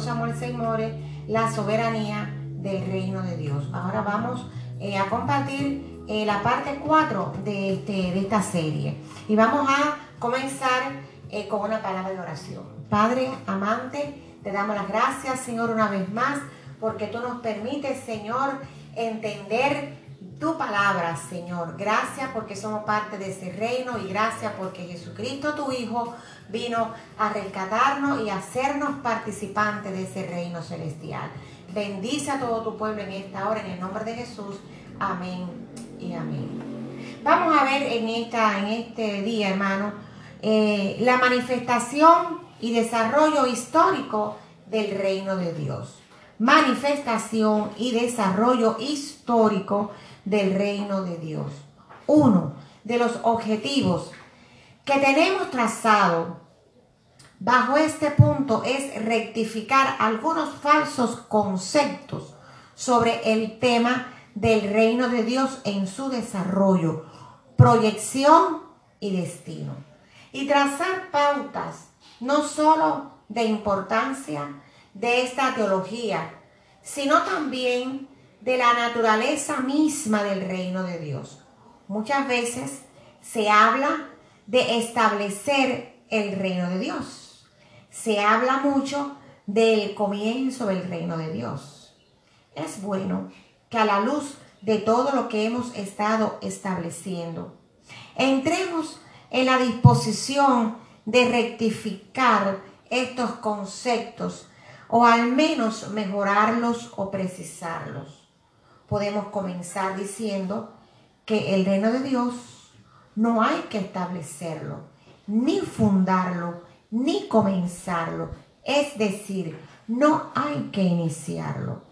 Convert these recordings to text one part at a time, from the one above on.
Samuel Seymour, la soberanía del reino de Dios. Ahora vamos eh, a compartir eh, la parte 4 de, este, de esta serie. Y vamos a comenzar con una palabra de oración. Padre amante, te damos las gracias, Señor, una vez más porque tú nos permites, Señor, entender tu palabra, Señor. Gracias porque somos parte de ese reino y gracias porque Jesucristo, tu Hijo, vino a rescatarnos y hacernos participantes de ese reino celestial. Bendice a todo tu pueblo en esta hora, en el nombre de Jesús. Amén y amén. Vamos a ver en, esta, en este día, hermano, eh, la manifestación y desarrollo histórico del reino de Dios manifestación y desarrollo histórico del reino de Dios. Uno de los objetivos que tenemos trazado bajo este punto es rectificar algunos falsos conceptos sobre el tema del reino de Dios en su desarrollo, proyección y destino. Y trazar pautas no solo de importancia, de esta teología, sino también de la naturaleza misma del reino de Dios. Muchas veces se habla de establecer el reino de Dios. Se habla mucho del comienzo del reino de Dios. Es bueno que a la luz de todo lo que hemos estado estableciendo, entremos en la disposición de rectificar estos conceptos o al menos mejorarlos o precisarlos. Podemos comenzar diciendo que el reino de Dios no hay que establecerlo, ni fundarlo, ni comenzarlo. Es decir, no hay que iniciarlo.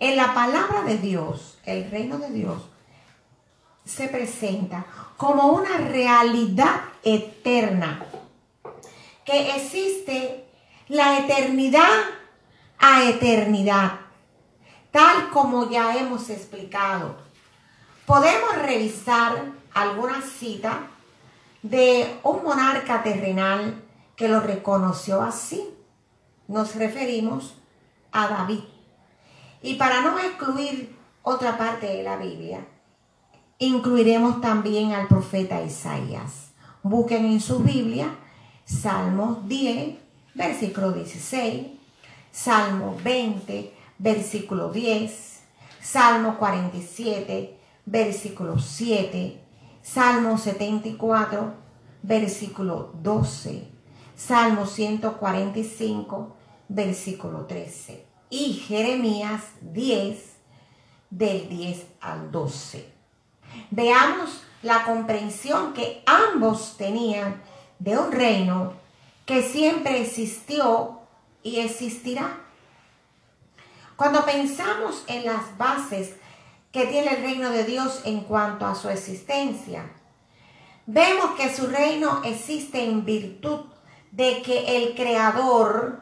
En la palabra de Dios, el reino de Dios se presenta como una realidad eterna, que existe la eternidad a eternidad, tal como ya hemos explicado. Podemos revisar alguna cita de un monarca terrenal que lo reconoció así. Nos referimos a David. Y para no excluir otra parte de la Biblia, incluiremos también al profeta Isaías. Busquen en su Biblia Salmos 10, versículo 16, Salmo 20, versículo 10, Salmo 47, versículo 7, Salmo 74, versículo 12, Salmo 145, versículo 13 y Jeremías 10, del 10 al 12. Veamos la comprensión que ambos tenían de un reino que siempre existió y existirá. Cuando pensamos en las bases que tiene el reino de Dios en cuanto a su existencia, vemos que su reino existe en virtud de que el creador,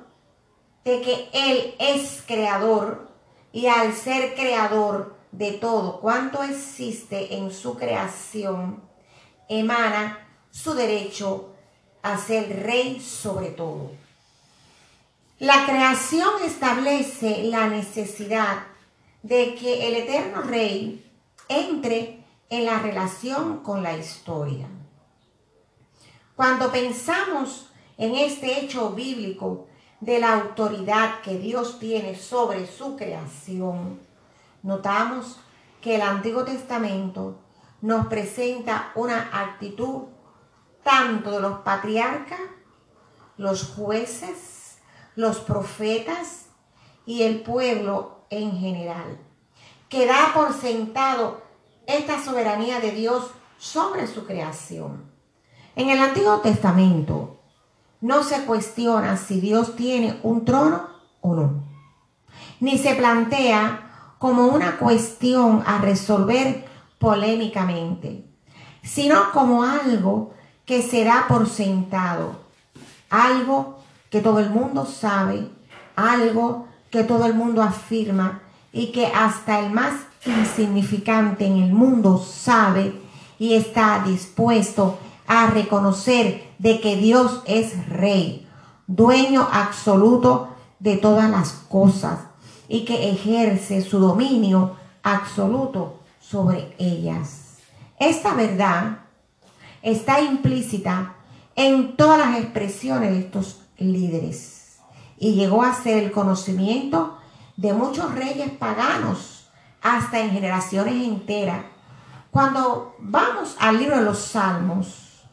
de que Él es creador y al ser creador de todo cuanto existe en su creación, emana su derecho a ser rey sobre todo. La creación establece la necesidad de que el eterno rey entre en la relación con la historia. Cuando pensamos en este hecho bíblico de la autoridad que Dios tiene sobre su creación, notamos que el Antiguo Testamento nos presenta una actitud tanto de los patriarcas, los jueces, los profetas y el pueblo en general, que da por sentado esta soberanía de Dios sobre su creación. En el Antiguo Testamento no se cuestiona si Dios tiene un trono o no, ni se plantea como una cuestión a resolver polémicamente, sino como algo que será por sentado, algo que todo el mundo sabe, algo que todo el mundo afirma y que hasta el más insignificante en el mundo sabe y está dispuesto a reconocer de que Dios es rey, dueño absoluto de todas las cosas y que ejerce su dominio absoluto sobre ellas. Esta verdad está implícita en todas las expresiones de estos líderes y llegó a ser el conocimiento de muchos reyes paganos hasta en generaciones enteras. Cuando vamos al libro de los Salmos,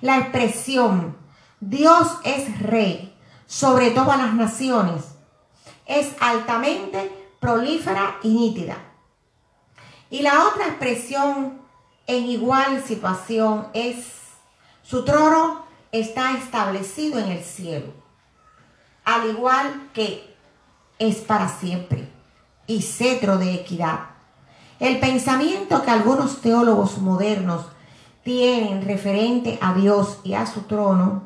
la expresión Dios es rey sobre todas las naciones es altamente prolífera y nítida. Y la otra expresión en igual situación es su trono está establecido en el cielo, al igual que es para siempre, y cetro de equidad. El pensamiento que algunos teólogos modernos tienen referente a Dios y a su trono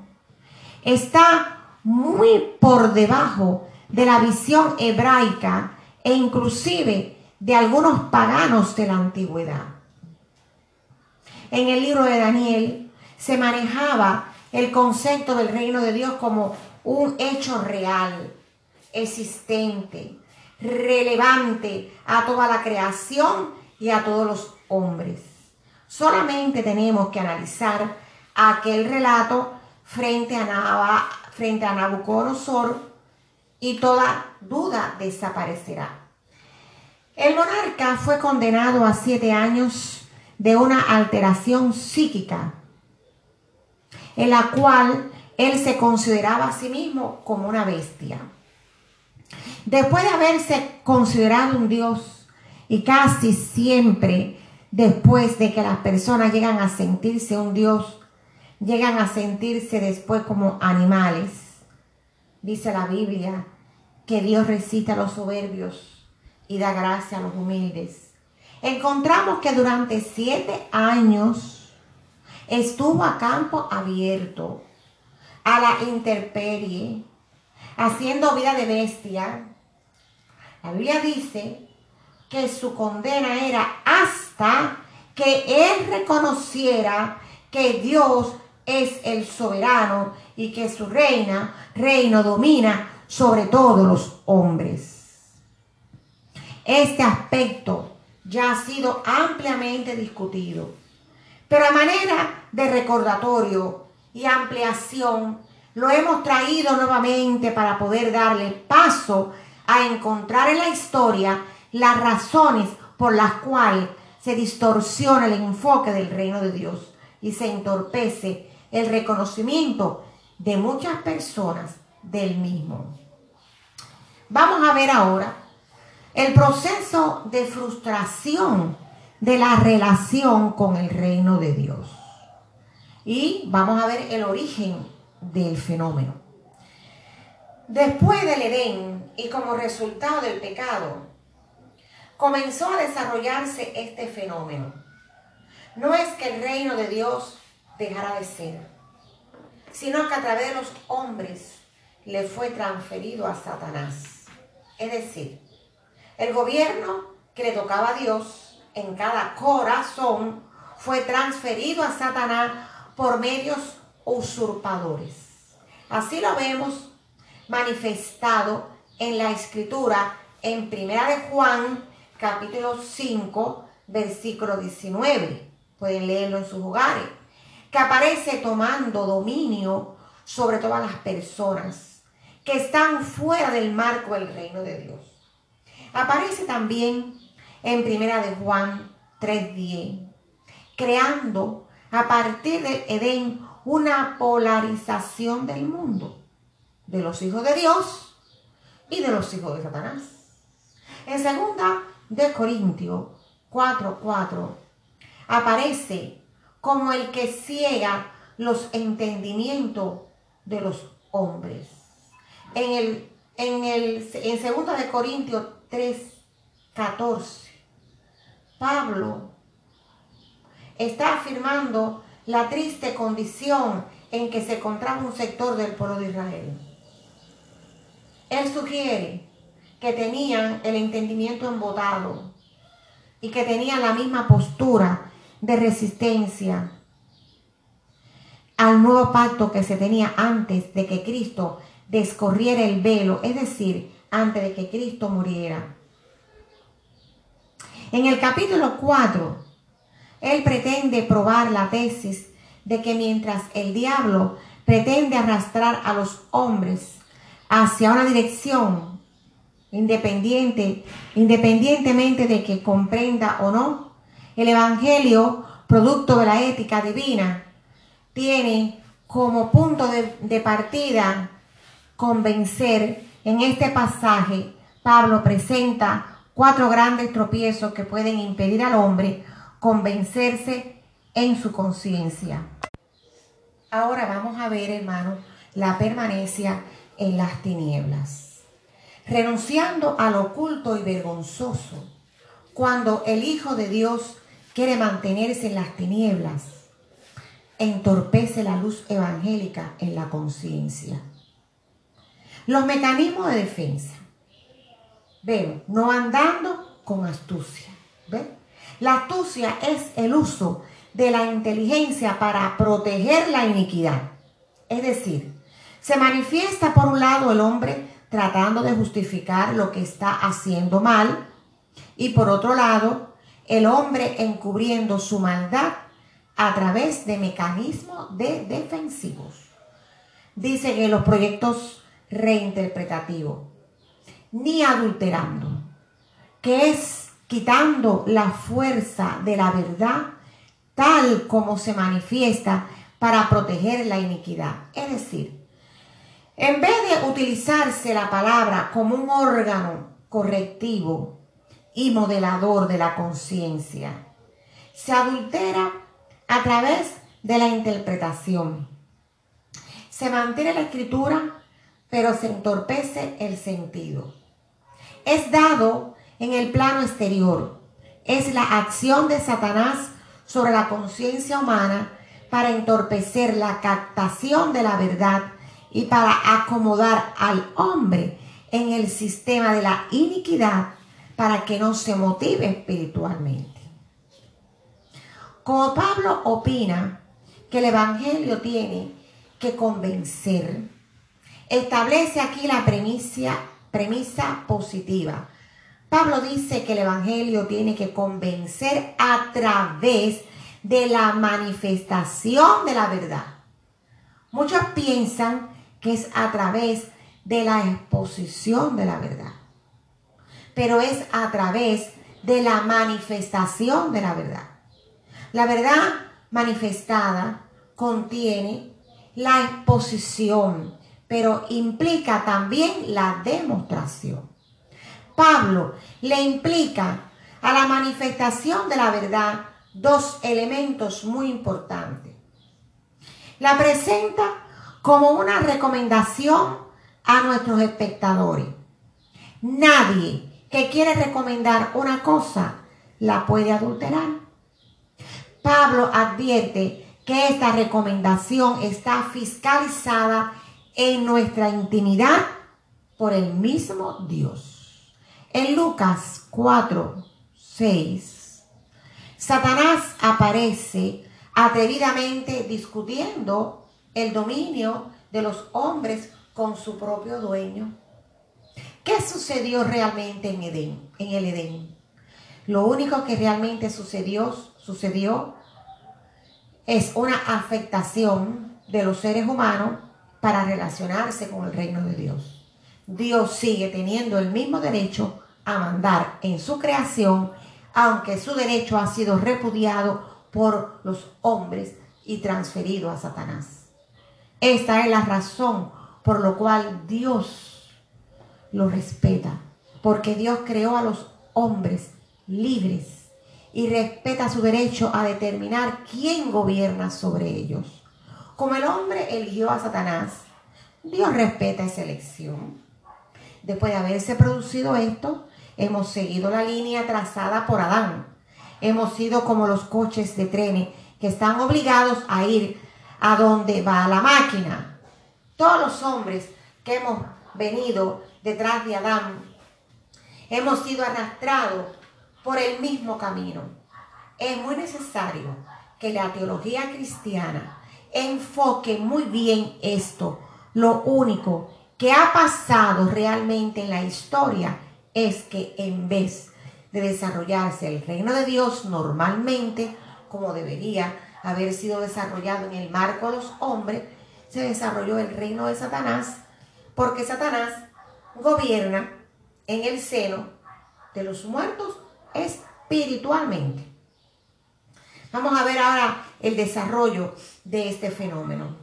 está muy por debajo de la visión hebraica e inclusive de algunos paganos de la antigüedad. En el libro de Daniel se manejaba el concepto del reino de Dios como un hecho real, existente, relevante a toda la creación y a todos los hombres. Solamente tenemos que analizar aquel relato frente a, frente a Nabucodonosor y toda duda desaparecerá. El monarca fue condenado a siete años de una alteración psíquica, en la cual él se consideraba a sí mismo como una bestia. Después de haberse considerado un dios, y casi siempre después de que las personas llegan a sentirse un dios, llegan a sentirse después como animales. Dice la Biblia que Dios resiste a los soberbios y da gracia a los humildes. Encontramos que durante siete años estuvo a campo abierto, a la intemperie, haciendo vida de bestia. La Biblia dice que su condena era hasta que él reconociera que Dios es el soberano y que su reina, reino domina sobre todos los hombres. Este aspecto ya ha sido ampliamente discutido, pero a manera de recordatorio y ampliación, lo hemos traído nuevamente para poder darle paso a encontrar en la historia las razones por las cuales se distorsiona el enfoque del reino de Dios y se entorpece el reconocimiento de muchas personas del mismo. Vamos a ver ahora el proceso de frustración de la relación con el reino de Dios. Y vamos a ver el origen del fenómeno. Después del Edén y como resultado del pecado, comenzó a desarrollarse este fenómeno. No es que el reino de Dios dejara de ser, sino que a través de los hombres le fue transferido a Satanás. Es decir, el gobierno que le tocaba a Dios en cada corazón fue transferido a Satanás por medios usurpadores. Así lo vemos manifestado en la escritura en Primera de Juan, capítulo 5, versículo 19. Pueden leerlo en sus hogares. Que aparece tomando dominio sobre todas las personas que están fuera del marco del reino de Dios. Aparece también en Primera de Juan 3:10, creando a partir de Edén una polarización del mundo, de los hijos de Dios y de los hijos de Satanás. En segunda de Corintios 4:4 aparece como el que ciega los entendimientos de los hombres en el en el en segunda de Corintios 3 14 Pablo está afirmando la triste condición en que se encontraba un sector del pueblo de Israel. Él sugiere que tenían el entendimiento embotado y que tenían la misma postura de resistencia al nuevo pacto que se tenía antes de que Cristo descorriera el velo, es decir, antes de que Cristo muriera. En el capítulo 4, él pretende probar la tesis de que mientras el diablo pretende arrastrar a los hombres hacia una dirección independiente, independientemente de que comprenda o no, el Evangelio, producto de la ética divina, tiene como punto de, de partida convencer. En este pasaje, Pablo presenta cuatro grandes tropiezos que pueden impedir al hombre convencerse en su conciencia. Ahora vamos a ver, hermano, la permanencia en las tinieblas. Renunciando al oculto y vergonzoso, cuando el Hijo de Dios quiere mantenerse en las tinieblas, entorpece la luz evangélica en la conciencia. Los mecanismos de defensa. Vemos, no andando con astucia. La astucia es el uso de la inteligencia para proteger la iniquidad. Es decir, se manifiesta por un lado el hombre tratando de justificar lo que está haciendo mal y por otro lado el hombre encubriendo su maldad a través de mecanismos de defensivos. Dice que los proyectos reinterpretativos, ni adulterando, que es quitando la fuerza de la verdad tal como se manifiesta para proteger la iniquidad. Es decir, en vez de utilizarse la palabra como un órgano correctivo y modelador de la conciencia, se adultera a través de la interpretación. Se mantiene la escritura, pero se entorpece el sentido. Es dado en el plano exterior. Es la acción de Satanás sobre la conciencia humana para entorpecer la captación de la verdad y para acomodar al hombre en el sistema de la iniquidad para que no se motive espiritualmente. Como Pablo opina que el Evangelio tiene que convencer, establece aquí la premisa, premisa positiva Pablo dice que el Evangelio tiene que convencer a través de la manifestación de la verdad. Muchos piensan que es a través de la exposición de la verdad, pero es a través de la manifestación de la verdad. La verdad manifestada contiene la exposición, pero implica también la demostración. Pablo le implica a la manifestación de la verdad dos elementos muy importantes. La presenta como una recomendación a nuestros espectadores. Nadie que quiere recomendar una cosa la puede adulterar. Pablo advierte que esta recomendación está fiscalizada en nuestra intimidad por el mismo Dios. En Lucas 4, 6, Satanás aparece atrevidamente discutiendo el dominio de los hombres con su propio dueño. ¿Qué sucedió realmente en Edén, en el Edén? Lo único que realmente sucedió, sucedió es una afectación de los seres humanos para relacionarse con el reino de Dios. Dios sigue teniendo el mismo derecho a mandar en su creación, aunque su derecho ha sido repudiado por los hombres y transferido a Satanás. Esta es la razón por la cual Dios lo respeta, porque Dios creó a los hombres libres y respeta su derecho a determinar quién gobierna sobre ellos. Como el hombre eligió a Satanás, Dios respeta esa elección. Después de haberse producido esto, Hemos seguido la línea trazada por Adán. Hemos sido como los coches de trenes que están obligados a ir a donde va la máquina. Todos los hombres que hemos venido detrás de Adán hemos sido arrastrados por el mismo camino. Es muy necesario que la teología cristiana enfoque muy bien esto. Lo único que ha pasado realmente en la historia es que en vez de desarrollarse el reino de Dios normalmente, como debería haber sido desarrollado en el marco de los hombres, se desarrolló el reino de Satanás, porque Satanás gobierna en el seno de los muertos espiritualmente. Vamos a ver ahora el desarrollo de este fenómeno.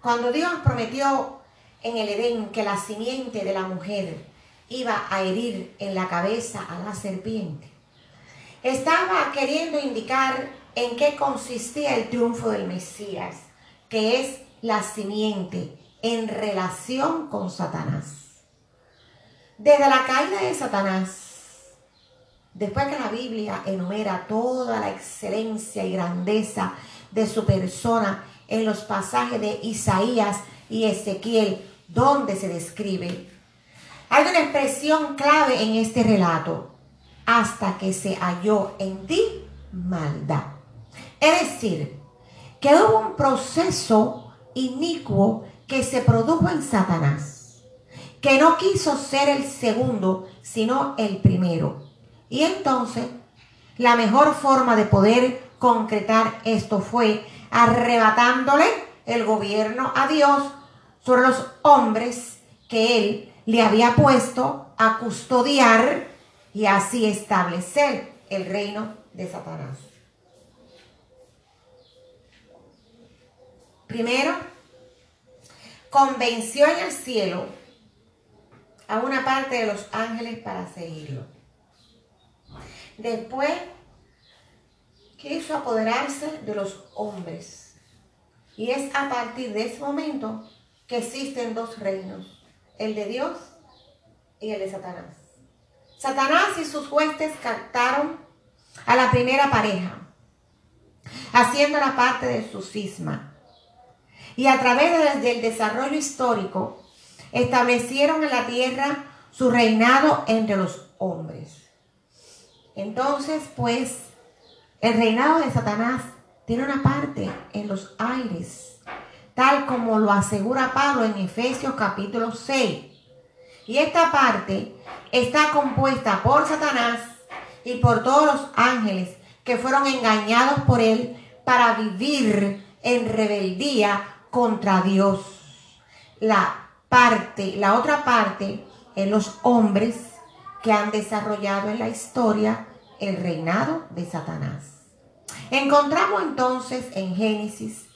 Cuando Dios prometió en el Edén que la simiente de la mujer iba a herir en la cabeza a la serpiente, estaba queriendo indicar en qué consistía el triunfo del Mesías, que es la simiente en relación con Satanás. Desde la caída de Satanás, después que la Biblia enumera toda la excelencia y grandeza de su persona en los pasajes de Isaías y Ezequiel, donde se describe, hay una expresión clave en este relato, hasta que se halló en ti maldad. Es decir, que hubo un proceso inicuo que se produjo en Satanás, que no quiso ser el segundo, sino el primero. Y entonces, la mejor forma de poder concretar esto fue arrebatándole el gobierno a Dios sobre los hombres que él le había puesto a custodiar y así establecer el reino de Satanás. Primero, convenció en el cielo a una parte de los ángeles para seguirlo. Después, quiso apoderarse de los hombres. Y es a partir de ese momento que existen dos reinos, el de Dios y el de Satanás. Satanás y sus huestes captaron a la primera pareja, haciéndola parte de su cisma. Y a través del desarrollo histórico, establecieron en la tierra su reinado entre los hombres. Entonces, pues, el reinado de Satanás tiene una parte en los aires, tal como lo asegura Pablo en Efesios capítulo 6. Y esta parte está compuesta por Satanás y por todos los ángeles que fueron engañados por él para vivir en rebeldía contra Dios. La parte, la otra parte, en los hombres que han desarrollado en la historia el reinado de Satanás. Encontramos entonces en Génesis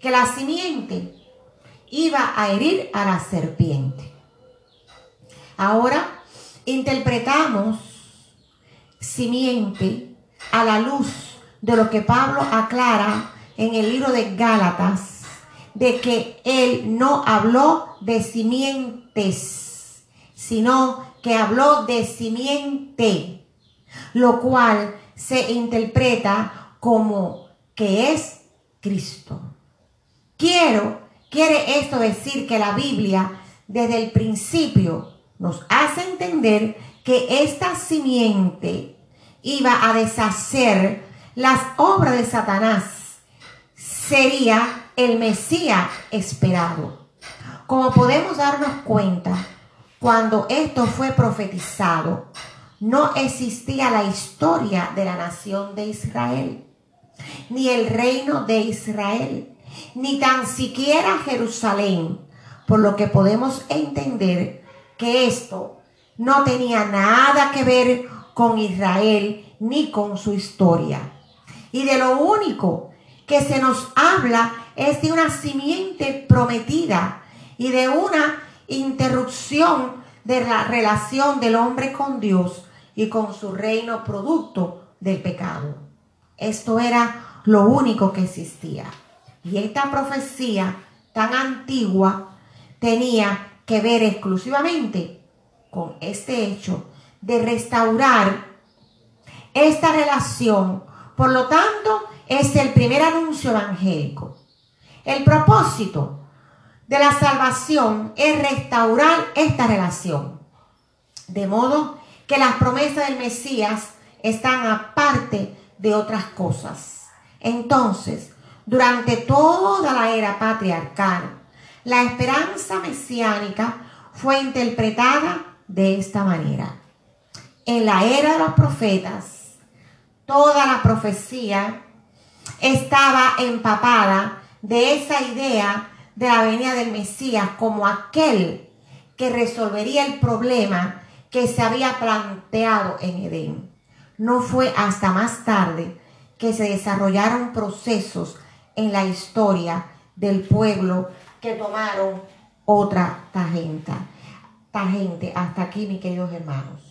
que la simiente iba a herir a la serpiente. Ahora interpretamos simiente a la luz de lo que Pablo aclara en el libro de Gálatas, de que él no habló de simientes, sino que habló de simiente, lo cual se interpreta como que es Cristo. Quiero, quiere esto decir que la Biblia desde el principio nos hace entender que esta simiente iba a deshacer las obras de Satanás. Sería el Mesías esperado. Como podemos darnos cuenta, cuando esto fue profetizado, no existía la historia de la nación de Israel, ni el reino de Israel, ni tan siquiera Jerusalén, por lo que podemos entender que esto no tenía nada que ver con Israel ni con su historia. Y de lo único que se nos habla es de una simiente prometida y de una interrupción de la relación del hombre con Dios y con su reino producto del pecado. Esto era lo único que existía. Y esta profecía tan antigua tenía que ver exclusivamente con este hecho de restaurar esta relación. Por lo tanto, es el primer anuncio evangélico. El propósito de la salvación es restaurar esta relación. De modo que las promesas del Mesías están aparte de otras cosas. Entonces, durante toda la era patriarcal, la esperanza mesiánica fue interpretada de esta manera. En la era de los profetas, toda la profecía estaba empapada de esa idea de la venida del Mesías como aquel que resolvería el problema que se había planteado en Edén. No fue hasta más tarde que se desarrollaron procesos en la historia del pueblo que tomaron otra tangenta. Tangente, hasta aquí mis queridos hermanos.